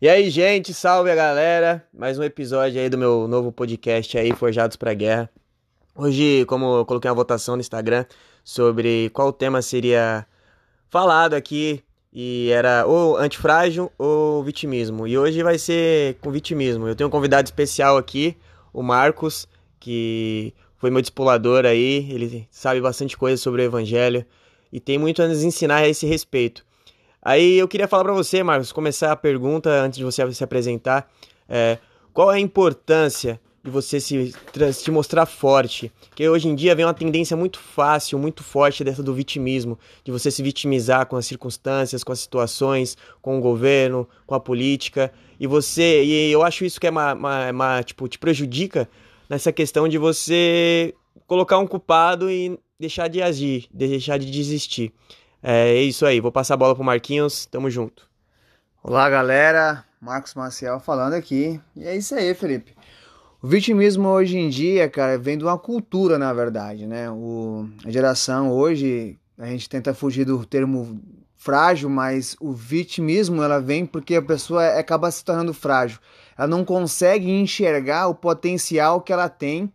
E aí, gente, salve a galera! Mais um episódio aí do meu novo podcast aí, Forjados pra Guerra. Hoje, como eu coloquei uma votação no Instagram sobre qual tema seria falado aqui, e era ou antifrágil ou vitimismo. E hoje vai ser com vitimismo. Eu tenho um convidado especial aqui, o Marcos, que foi meu discipulador aí, ele sabe bastante coisa sobre o evangelho e tem muito a nos ensinar a esse respeito. Aí eu queria falar para você, Marcos, começar a pergunta antes de você se apresentar. É, qual é a importância de você se, se mostrar forte? Porque hoje em dia vem uma tendência muito fácil, muito forte dessa do vitimismo, de você se vitimizar com as circunstâncias, com as situações, com o governo, com a política. E você, e eu acho isso que é uma, uma, uma tipo, te prejudica nessa questão de você colocar um culpado e deixar de agir, deixar de desistir. É isso aí, vou passar a bola pro Marquinhos, tamo junto. Olá galera, Marcos Maciel falando aqui. E é isso aí, Felipe. O vitimismo hoje em dia, cara, vem de uma cultura, na verdade, né? O, a geração hoje, a gente tenta fugir do termo frágil, mas o vitimismo ela vem porque a pessoa acaba se tornando frágil. Ela não consegue enxergar o potencial que ela tem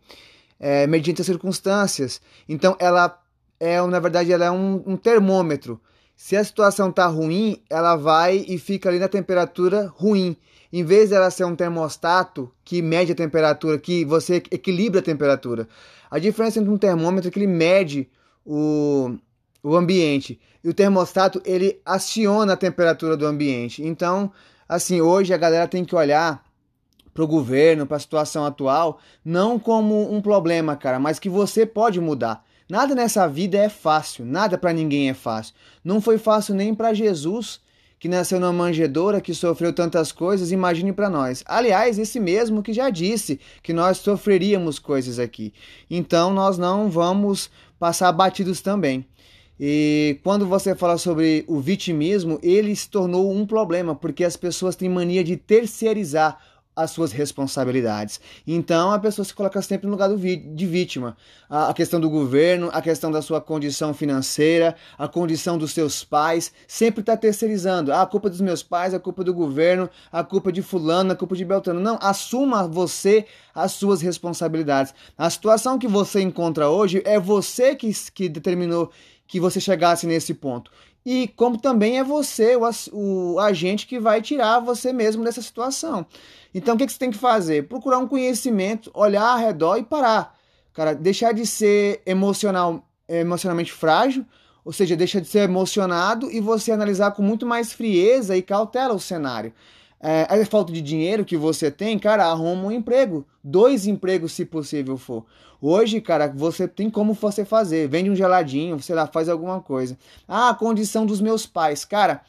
é, mediante as circunstâncias. Então ela é, na verdade, ela é um, um termômetro. Se a situação está ruim, ela vai e fica ali na temperatura ruim. Em vez de ela ser um termostato que mede a temperatura, que você equilibra a temperatura. A diferença entre um termômetro é que ele mede o, o ambiente e o termostato ele aciona a temperatura do ambiente. Então, assim, hoje a galera tem que olhar para o governo, para a situação atual, não como um problema, cara, mas que você pode mudar. Nada nessa vida é fácil, nada para ninguém é fácil. Não foi fácil nem para Jesus, que nasceu numa manjedoura, que sofreu tantas coisas, imagine para nós. Aliás, esse mesmo que já disse que nós sofreríamos coisas aqui. Então nós não vamos passar batidos também. E quando você fala sobre o vitimismo, ele se tornou um problema, porque as pessoas têm mania de terceirizar as suas responsabilidades. Então a pessoa se coloca sempre no lugar de vítima. A, questão do governo, a questão da sua condição financeira, a condição dos seus pais, sempre está terceirizando. Ah, a culpa dos meus pais, a culpa do governo, a culpa de fulano, a culpa de Beltrano. Não, assuma você as suas responsabilidades. A situação que você encontra hoje é você que, que determinou que você chegasse nesse ponto e como também é você, o, o agente, que vai tirar você mesmo dessa situação. Então, o que, que você tem que fazer? Procurar um conhecimento, olhar ao redor e parar. Cara, deixar de ser emocional, emocionalmente frágil, ou seja, deixa de ser emocionado e você analisar com muito mais frieza e cautela o cenário. É, a falta de dinheiro que você tem, cara, arruma um emprego. Dois empregos, se possível for. Hoje, cara, você tem como você fazer. Vende um geladinho, sei lá, faz alguma coisa. Ah, a condição dos meus pais. Cara,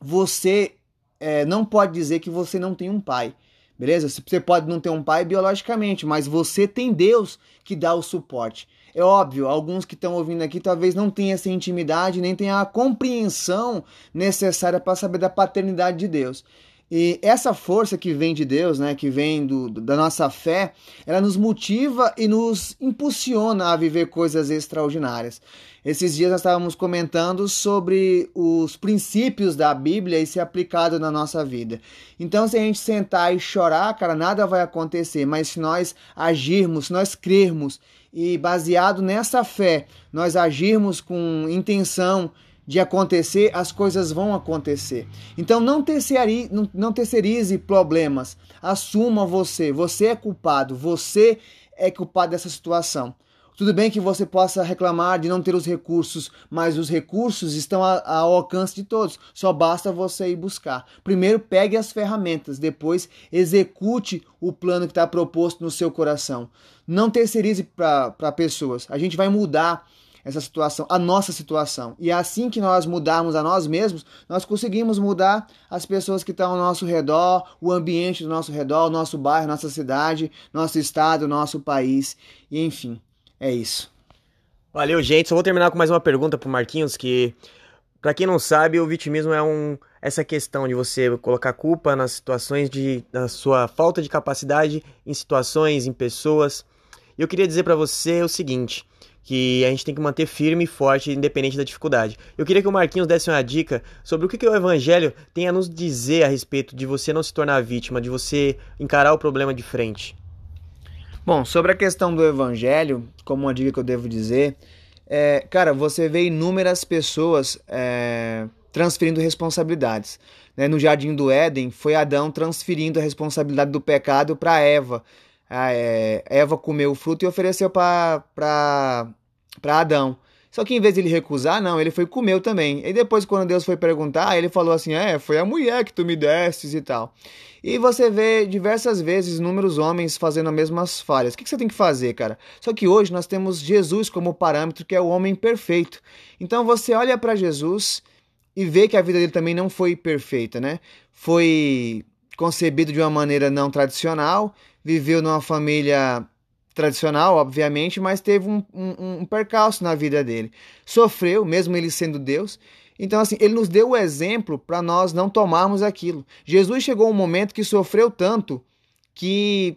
você é, não pode dizer que você não tem um pai. Beleza? Você pode não ter um pai biologicamente, mas você tem Deus que dá o suporte. É óbvio, alguns que estão ouvindo aqui talvez não tenham essa intimidade, nem tenham a compreensão necessária para saber da paternidade de Deus. E essa força que vem de Deus, né, que vem do, da nossa fé, ela nos motiva e nos impulsiona a viver coisas extraordinárias. Esses dias nós estávamos comentando sobre os princípios da Bíblia e ser aplicado na nossa vida. Então, se a gente sentar e chorar, cara, nada vai acontecer. Mas se nós agirmos, se nós crermos e baseado nessa fé, nós agirmos com intenção de acontecer, as coisas vão acontecer. Então não terceirize, não, não terceirize problemas. Assuma você. Você é culpado. Você é culpado dessa situação. Tudo bem que você possa reclamar de não ter os recursos, mas os recursos estão ao alcance de todos. Só basta você ir buscar. Primeiro, pegue as ferramentas, depois, execute o plano que está proposto no seu coração. Não terceirize para pessoas. A gente vai mudar essa situação, a nossa situação. E é assim que nós mudarmos a nós mesmos, nós conseguimos mudar as pessoas que estão ao nosso redor, o ambiente do nosso redor, o nosso bairro, nossa cidade, nosso estado, nosso país, e enfim, é isso. Valeu, gente. Só vou terminar com mais uma pergunta pro Marquinhos, que para quem não sabe, o vitimismo é um essa questão de você colocar culpa nas situações de na sua falta de capacidade em situações, em pessoas. E eu queria dizer para você o seguinte, que a gente tem que manter firme e forte, independente da dificuldade. Eu queria que o Marquinhos desse uma dica sobre o que, que o Evangelho tem a nos dizer a respeito de você não se tornar vítima, de você encarar o problema de frente. Bom, sobre a questão do Evangelho, como uma dica que eu devo dizer, é, cara, você vê inúmeras pessoas é, transferindo responsabilidades. Né? No Jardim do Éden, foi Adão transferindo a responsabilidade do pecado para Eva a é, Eva comeu o fruto e ofereceu para Adão. Só que em vez de ele recusar, não, ele foi comeu também. E depois, quando Deus foi perguntar, ele falou assim: É, foi a mulher que tu me destes e tal. E você vê diversas vezes inúmeros homens fazendo as mesmas falhas. O que você tem que fazer, cara? Só que hoje nós temos Jesus como parâmetro, que é o homem perfeito. Então você olha para Jesus e vê que a vida dele também não foi perfeita, né? Foi concebido de uma maneira não tradicional, viveu numa família tradicional, obviamente, mas teve um, um, um percalço na vida dele. Sofreu, mesmo ele sendo Deus. Então, assim, ele nos deu o exemplo para nós não tomarmos aquilo. Jesus chegou um momento que sofreu tanto que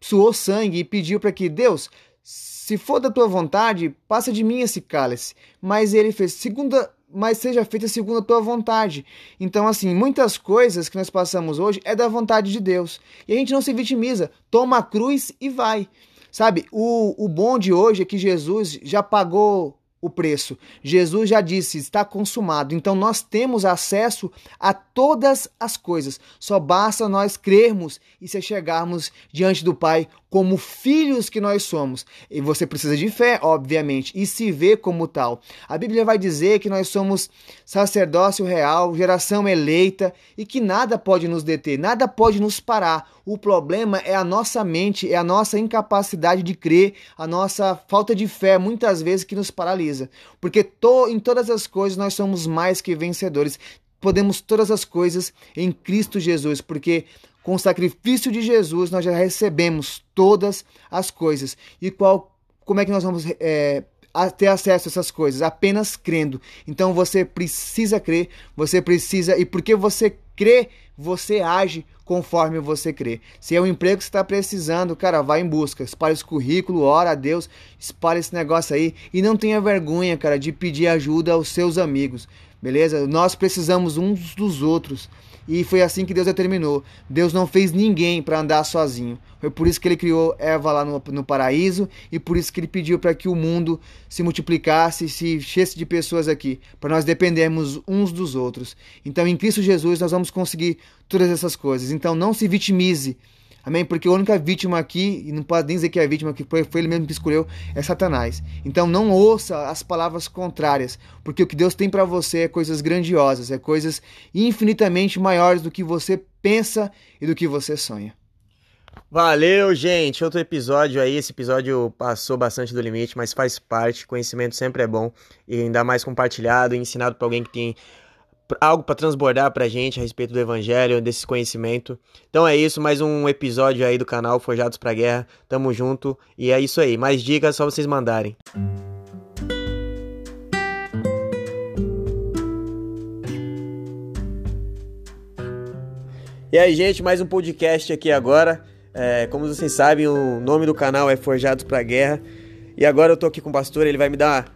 suou sangue e pediu para que Deus, se for da tua vontade, passa de mim esse cálice. Mas ele fez, segunda mas seja feita segundo a tua vontade. Então, assim, muitas coisas que nós passamos hoje é da vontade de Deus. E a gente não se vitimiza, toma a cruz e vai. Sabe, o, o bom de hoje é que Jesus já pagou o preço. Jesus já disse, está consumado. Então nós temos acesso a todas as coisas. Só basta nós crermos e se chegarmos diante do Pai como filhos que nós somos. E você precisa de fé, obviamente, e se vê como tal. A Bíblia vai dizer que nós somos sacerdócio real, geração eleita e que nada pode nos deter, nada pode nos parar. O problema é a nossa mente, é a nossa incapacidade de crer, a nossa falta de fé, muitas vezes, que nos paralisa. Porque to, em todas as coisas nós somos mais que vencedores. Podemos todas as coisas em Cristo Jesus, porque com o sacrifício de Jesus, nós já recebemos todas as coisas. E qual, como é que nós vamos é, ter acesso a essas coisas? Apenas crendo. Então você precisa crer, você precisa. E porque você crê, você age conforme você crê. Se é um emprego que você está precisando, cara, vai em busca. Espalhe esse currículo, ora a Deus, espalhe esse negócio aí. E não tenha vergonha, cara, de pedir ajuda aos seus amigos. Beleza? Nós precisamos uns dos outros. E foi assim que Deus determinou. Deus não fez ninguém para andar sozinho. Foi por isso que ele criou Eva lá no, no paraíso e por isso que ele pediu para que o mundo se multiplicasse, se enchesse de pessoas aqui, para nós dependermos uns dos outros. Então, em Cristo Jesus, nós vamos conseguir todas essas coisas. Então, não se vitimize Amém? Porque a única vítima aqui, e não pode nem dizer que é a vítima, que foi, foi ele mesmo que escolheu, é Satanás. Então não ouça as palavras contrárias, porque o que Deus tem para você é coisas grandiosas, é coisas infinitamente maiores do que você pensa e do que você sonha. Valeu, gente. Outro episódio aí. Esse episódio passou bastante do limite, mas faz parte. Conhecimento sempre é bom e ainda mais compartilhado e ensinado para alguém que tem algo para transbordar pra gente a respeito do evangelho, desse conhecimento. Então é isso, mais um episódio aí do canal Forjados pra Guerra. Tamo junto e é isso aí. Mais dicas só vocês mandarem. E aí, gente, mais um podcast aqui agora. É, como vocês sabem, o nome do canal é Forjados pra Guerra. E agora eu tô aqui com o pastor, ele vai me dar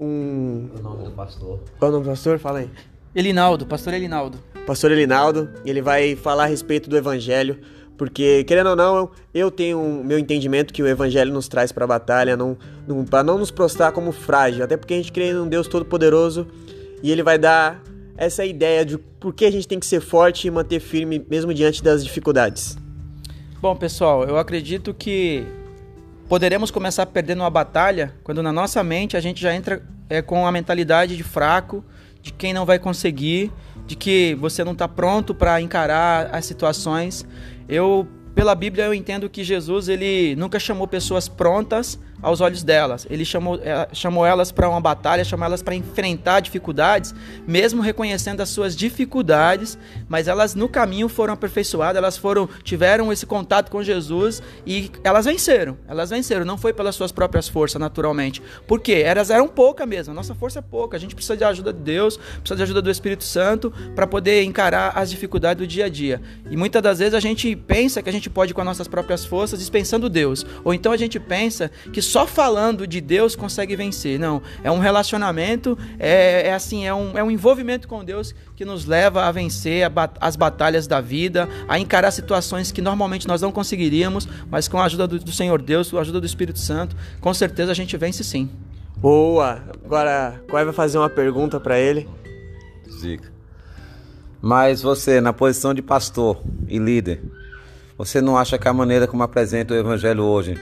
um. O nome do pastor. Qual é o nome do pastor? Fala aí. Elinaldo, pastor Elinaldo. Pastor Elinaldo, ele vai falar a respeito do evangelho, porque querendo ou não, eu tenho o meu entendimento que o evangelho nos traz para a batalha, não, não para não nos prostrar como frágil, até porque a gente crê em um Deus todo poderoso e ele vai dar essa ideia de por que a gente tem que ser forte e manter firme mesmo diante das dificuldades. Bom, pessoal, eu acredito que poderemos começar perdendo uma batalha quando na nossa mente a gente já entra é, com a mentalidade de fraco, de quem não vai conseguir, de que você não está pronto para encarar as situações. Eu, pela Bíblia, eu entendo que Jesus ele nunca chamou pessoas prontas aos olhos delas. Ele chamou, é, chamou elas para uma batalha, chamou elas para enfrentar dificuldades, mesmo reconhecendo as suas dificuldades, mas elas no caminho foram aperfeiçoadas, elas foram tiveram esse contato com Jesus e elas venceram. Elas venceram, não foi pelas suas próprias forças, naturalmente. Por quê? Elas eram pouca mesmo. A nossa força é pouca. A gente precisa de ajuda de Deus, precisa de ajuda do Espírito Santo para poder encarar as dificuldades do dia a dia. E muitas das vezes a gente pensa que a gente pode com as nossas próprias forças, dispensando Deus. Ou então a gente pensa que só falando de Deus consegue vencer. Não, é um relacionamento, é, é assim, é um, é um envolvimento com Deus que nos leva a vencer a, as batalhas da vida, a encarar situações que normalmente nós não conseguiríamos, mas com a ajuda do, do Senhor Deus, com a ajuda do Espírito Santo, com certeza a gente vence sim. Boa! Agora, Coy vai fazer uma pergunta para ele. Zica. Mas você, na posição de pastor e líder, você não acha que a maneira como apresenta o evangelho hoje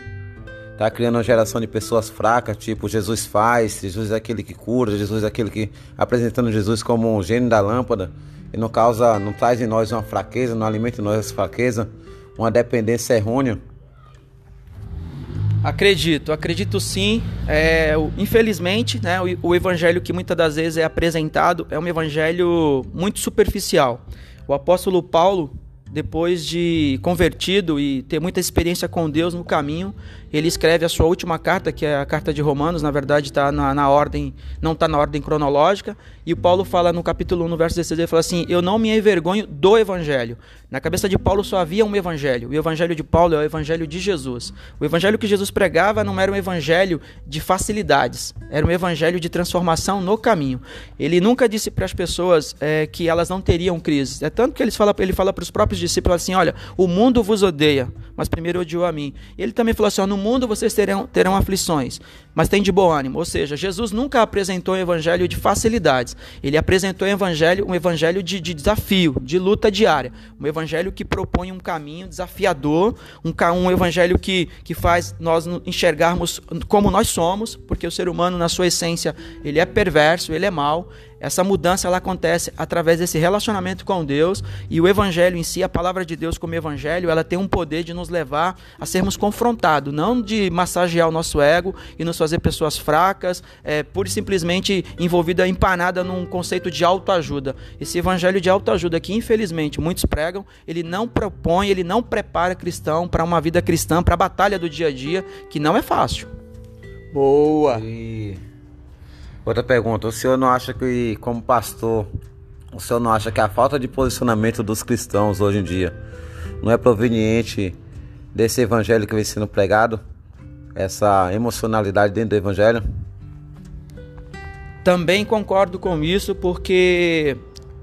está criando uma geração de pessoas fracas, tipo Jesus faz, Jesus é aquele que cura, Jesus é aquele que apresentando Jesus como um gênio da lâmpada e não causa, não traz em nós uma fraqueza, não alimenta em nós essa fraqueza, uma dependência errônea? Acredito, acredito sim. É, infelizmente, né, o, o evangelho que muitas das vezes é apresentado é um evangelho muito superficial. O apóstolo Paulo, depois de convertido e ter muita experiência com Deus no caminho, ele escreve a sua última carta, que é a carta de Romanos, na verdade está na, na, ordem, não está na ordem cronológica, e o Paulo fala no capítulo 1, no verso 16, ele fala assim, eu não me envergonho do evangelho. Na cabeça de Paulo só havia um evangelho, o evangelho de Paulo é o evangelho de Jesus. O evangelho que Jesus pregava não era um evangelho de facilidades, era um evangelho de transformação no caminho. Ele nunca disse para as pessoas é, que elas não teriam crises, é tanto que ele fala, ele fala para os próprios discípulos assim, olha, o mundo vos odeia, mas primeiro odiou a mim. Ele também falou assim, no mundo vocês terão, terão aflições, mas tem de bom ânimo. Ou seja, Jesus nunca apresentou um evangelho de facilidades. Ele apresentou um evangelho, um evangelho de, de desafio, de luta diária. Um evangelho que propõe um caminho desafiador, um, um evangelho que, que faz nós enxergarmos como nós somos, porque o ser humano, na sua essência, ele é perverso, ele é mau. Essa mudança ela acontece através desse relacionamento com Deus e o evangelho em si, a palavra de Deus como evangelho, ela tem um poder de nos levar a sermos confrontados, não de massagear o nosso ego e nos fazer pessoas fracas, é, pura e simplesmente envolvida, empanada num conceito de autoajuda. Esse evangelho de autoajuda que infelizmente muitos pregam, ele não propõe, ele não prepara cristão para uma vida cristã, para a batalha do dia a dia, que não é fácil. Boa. E... Outra pergunta, o senhor não acha que, como pastor, o senhor não acha que a falta de posicionamento dos cristãos hoje em dia não é proveniente desse evangelho que vem sendo pregado? Essa emocionalidade dentro do evangelho? Também concordo com isso, porque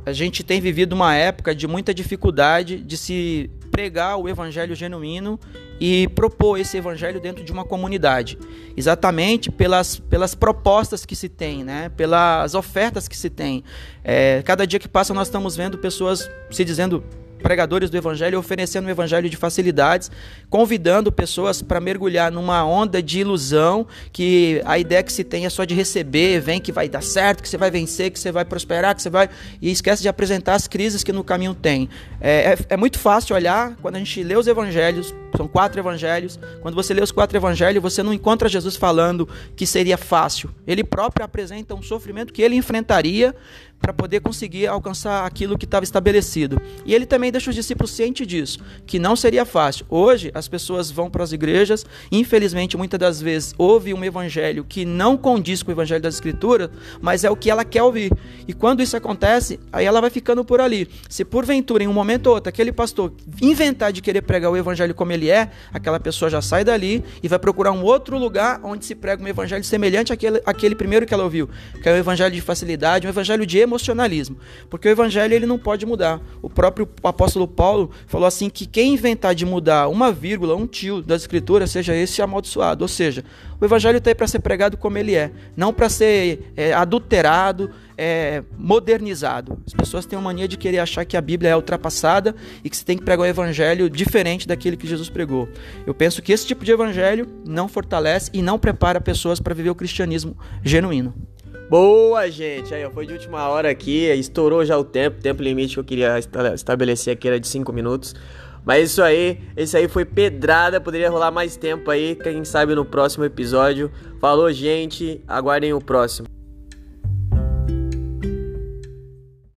a gente tem vivido uma época de muita dificuldade de se pregar o evangelho genuíno e propor esse evangelho dentro de uma comunidade, exatamente pelas, pelas propostas que se tem, né? pelas ofertas que se tem. É, cada dia que passa nós estamos vendo pessoas se dizendo pregadores do evangelho oferecendo um evangelho de facilidades, convidando pessoas para mergulhar numa onda de ilusão, que a ideia que se tem é só de receber, vem que vai dar certo, que você vai vencer, que você vai prosperar, que você vai. e esquece de apresentar as crises que no caminho tem. É, é, é muito fácil olhar quando a gente lê os evangelhos, são quatro evangelhos. Quando você lê os quatro evangelhos, você não encontra Jesus falando que seria fácil. Ele próprio apresenta um sofrimento que ele enfrentaria para poder conseguir alcançar aquilo que estava estabelecido. E ele também deixa os discípulos cientes disso, que não seria fácil. Hoje as pessoas vão para as igrejas, infelizmente muitas das vezes ouve um evangelho que não condiz com o evangelho das escrituras, mas é o que ela quer ouvir. E quando isso acontece, aí ela vai ficando por ali. Se porventura em um momento ou outro aquele pastor inventar de querer pregar o evangelho como ele é, aquela pessoa já sai dali e vai procurar um outro lugar onde se prega um evangelho semelhante àquele, àquele primeiro que ela ouviu, que é o evangelho de facilidade, um evangelho de emocionalismo, porque o evangelho ele não pode mudar. O próprio apóstolo Paulo falou assim que quem inventar de mudar uma vírgula, um tio das escrituras, seja esse amaldiçoado. Ou seja, o evangelho está aí para ser pregado como ele é, não para ser é, adulterado, é, modernizado. As pessoas têm a mania de querer achar que a Bíblia é ultrapassada e que você tem que pregar um evangelho diferente daquele que Jesus pregou. Eu penso que esse tipo de evangelho não fortalece e não prepara pessoas para viver o cristianismo genuíno. Boa, gente! Aí, foi de última hora aqui, estourou já o tempo, o tempo limite que eu queria estabelecer aqui era de 5 minutos. Mas isso aí, esse aí foi pedrada, poderia rolar mais tempo aí, quem sabe no próximo episódio. Falou, gente, aguardem o próximo.